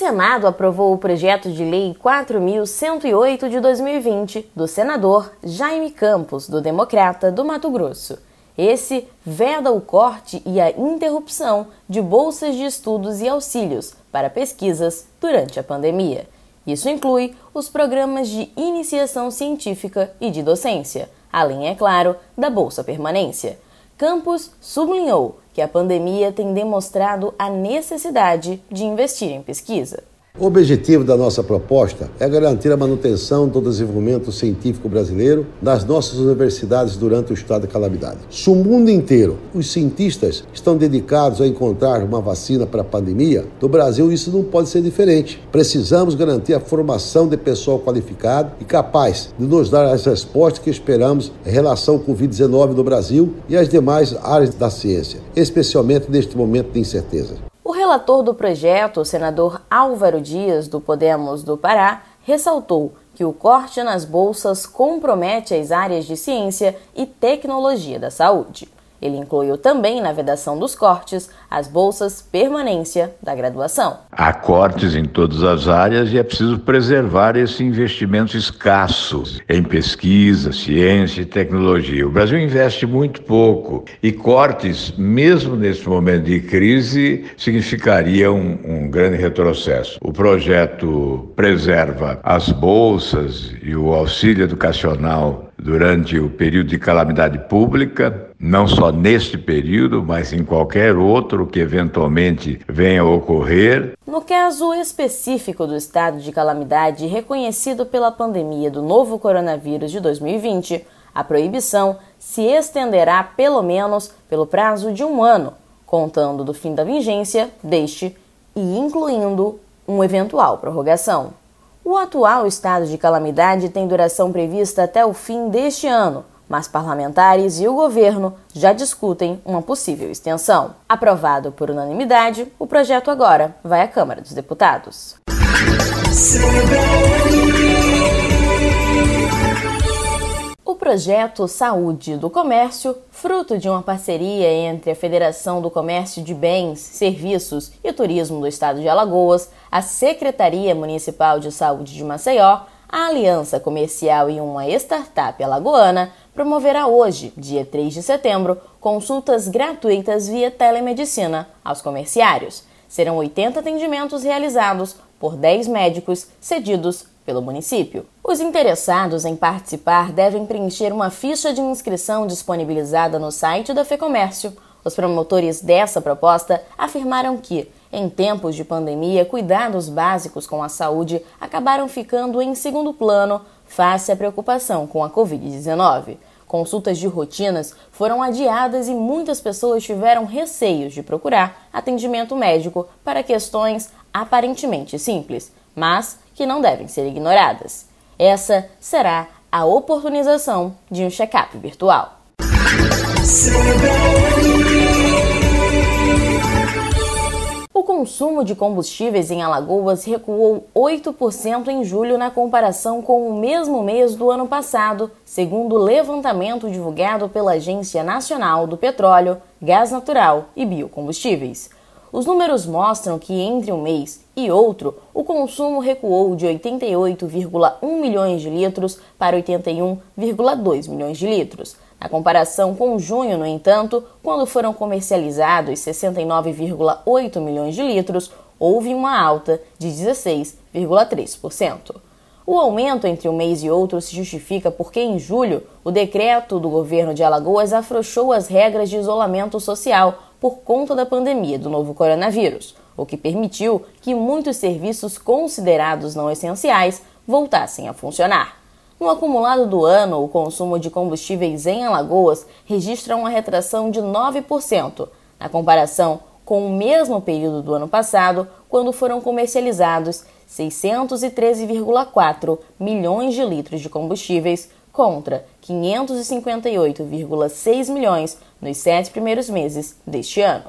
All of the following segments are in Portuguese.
Senado aprovou o projeto de lei 4108 de 2020 do senador Jaime Campos, do Democrata do Mato Grosso. Esse veda o corte e a interrupção de bolsas de estudos e auxílios para pesquisas durante a pandemia. Isso inclui os programas de iniciação científica e de docência, além, é claro, da Bolsa Permanência. Campos sublinhou que a pandemia tem demonstrado a necessidade de investir em pesquisa. O objetivo da nossa proposta é garantir a manutenção do desenvolvimento científico brasileiro nas nossas universidades durante o estado de calamidade. Se o mundo inteiro, os cientistas estão dedicados a encontrar uma vacina para a pandemia, no Brasil isso não pode ser diferente. Precisamos garantir a formação de pessoal qualificado e capaz de nos dar as respostas que esperamos em relação ao Covid-19 no Brasil e as demais áreas da ciência, especialmente neste momento de incerteza. Relator do projeto, o senador Álvaro Dias, do Podemos do Pará, ressaltou que o corte nas bolsas compromete as áreas de ciência e tecnologia da saúde. Ele incluiu também na vedação dos cortes as bolsas permanência da graduação. Há cortes em todas as áreas e é preciso preservar esse investimento escasso em pesquisa, ciência e tecnologia. O Brasil investe muito pouco e cortes, mesmo nesse momento de crise, significaria um, um grande retrocesso. O projeto preserva as bolsas e o auxílio educacional durante o período de calamidade pública, não só neste período, mas em qualquer outro que eventualmente venha a ocorrer. No caso específico do estado de calamidade reconhecido pela pandemia do novo coronavírus de 2020, a proibição se estenderá pelo menos pelo prazo de um ano, contando do fim da vigência deste e incluindo uma eventual prorrogação. O atual estado de calamidade tem duração prevista até o fim deste ano, mas parlamentares e o governo já discutem uma possível extensão. Aprovado por unanimidade, o projeto agora vai à Câmara dos Deputados. projeto Saúde do Comércio, fruto de uma parceria entre a Federação do Comércio de Bens, Serviços e Turismo do Estado de Alagoas, a Secretaria Municipal de Saúde de Maceió, a Aliança Comercial e uma startup alagoana, promoverá hoje, dia 3 de setembro, consultas gratuitas via telemedicina aos comerciários. Serão 80 atendimentos realizados por 10 médicos cedidos pelo município. Os interessados em participar devem preencher uma ficha de inscrição disponibilizada no site da FEComércio. Os promotores dessa proposta afirmaram que, em tempos de pandemia, cuidados básicos com a saúde acabaram ficando em segundo plano face à preocupação com a Covid-19. Consultas de rotinas foram adiadas e muitas pessoas tiveram receios de procurar atendimento médico para questões aparentemente simples, mas que não devem ser ignoradas. Essa será a oportunização de um check-up virtual. Consumo de combustíveis em Alagoas recuou 8% em julho na comparação com o mesmo mês do ano passado, segundo o levantamento divulgado pela Agência Nacional do Petróleo, Gás Natural e Biocombustíveis. Os números mostram que entre um mês e outro, o consumo recuou de 88,1 milhões de litros para 81,2 milhões de litros. Na comparação com junho, no entanto, quando foram comercializados 69,8 milhões de litros, houve uma alta de 16,3%. O aumento entre um mês e outro se justifica porque, em julho, o decreto do governo de Alagoas afrouxou as regras de isolamento social por conta da pandemia do novo coronavírus, o que permitiu que muitos serviços considerados não essenciais voltassem a funcionar. No acumulado do ano, o consumo de combustíveis em Alagoas registra uma retração de 9%, na comparação com o mesmo período do ano passado, quando foram comercializados 613,4 milhões de litros de combustíveis contra 558,6 milhões nos sete primeiros meses deste ano.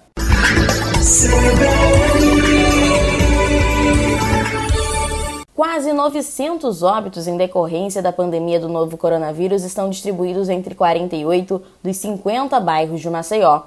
Quase 900 óbitos em decorrência da pandemia do novo coronavírus estão distribuídos entre 48 dos 50 bairros de Maceió.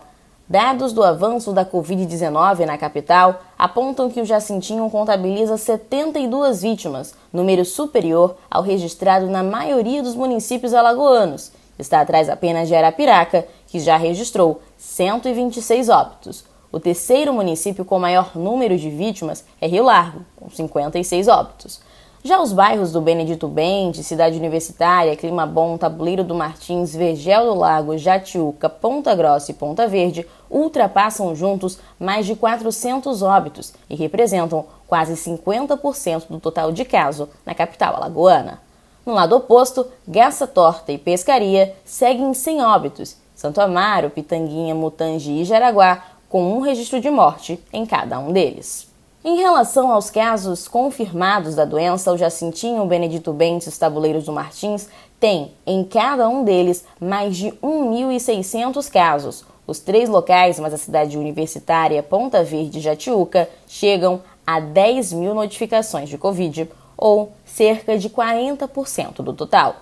Dados do avanço da Covid-19 na capital apontam que o Jacintinho contabiliza 72 vítimas, número superior ao registrado na maioria dos municípios alagoanos. Está atrás apenas de Arapiraca, que já registrou 126 óbitos. O terceiro município com maior número de vítimas é Rio Largo, com 56 óbitos. Já os bairros do Benedito Bente, Cidade Universitária, Clima Bom, Tabuleiro do Martins, Vergel do Lago, Jatiuca, Ponta Grossa e Ponta Verde ultrapassam juntos mais de 400 óbitos e representam quase 50% do total de casos na capital alagoana. No lado oposto, Gaça Torta e Pescaria seguem sem óbitos. Santo Amaro, Pitanguinha, Mutangi e Jaraguá com um registro de morte em cada um deles. Em relação aos casos confirmados da doença, o Jacintinho, Benedito Bentes os Tabuleiros do Martins têm, em cada um deles, mais de 1.600 casos. Os três locais, mais a cidade universitária Ponta Verde e Jatiuca, chegam a 10 mil notificações de Covid, ou cerca de 40% do total.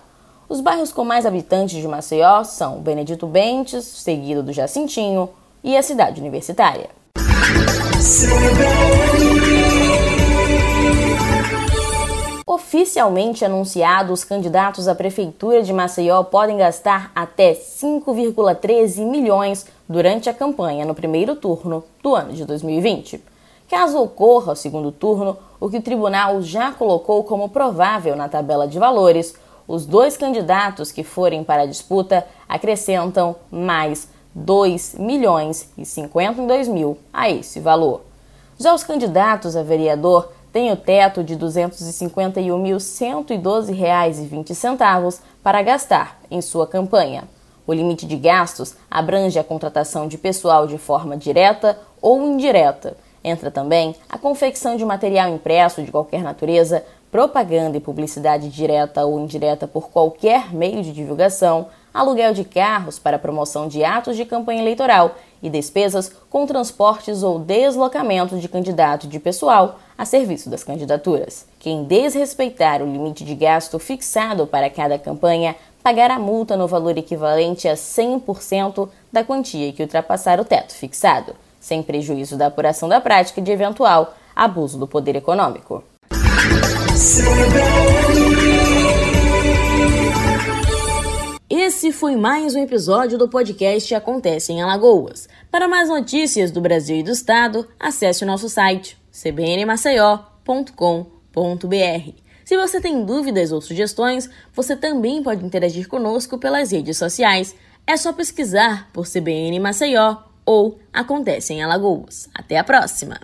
Os bairros com mais habitantes de Maceió são Benedito Bentes, seguido do Jacintinho, e a cidade universitária. Oficialmente anunciado, os candidatos à Prefeitura de Maceió podem gastar até 5,13 milhões durante a campanha no primeiro turno do ano de 2020. Caso ocorra o segundo turno, o que o tribunal já colocou como provável na tabela de valores, os dois candidatos que forem para a disputa acrescentam mais 2 milhões e 52 mil a esse valor. Já os candidatos a vereador têm o teto de R$ 251.112,20 para gastar em sua campanha. O limite de gastos abrange a contratação de pessoal de forma direta ou indireta. Entra também a confecção de material impresso de qualquer natureza, propaganda e publicidade direta ou indireta por qualquer meio de divulgação, aluguel de carros para promoção de atos de campanha eleitoral e despesas com transportes ou deslocamento de candidato de pessoal a serviço das candidaturas. Quem desrespeitar o limite de gasto fixado para cada campanha pagará multa no valor equivalente a 100% da quantia que ultrapassar o teto fixado, sem prejuízo da apuração da prática de eventual abuso do poder econômico. Esse foi mais um episódio do podcast Acontece em Alagoas. Para mais notícias do Brasil e do Estado, acesse o nosso site cbnmaceió.com.br. Se você tem dúvidas ou sugestões, você também pode interagir conosco pelas redes sociais. É só pesquisar por CBN Maceió ou Acontece em Alagoas. Até a próxima!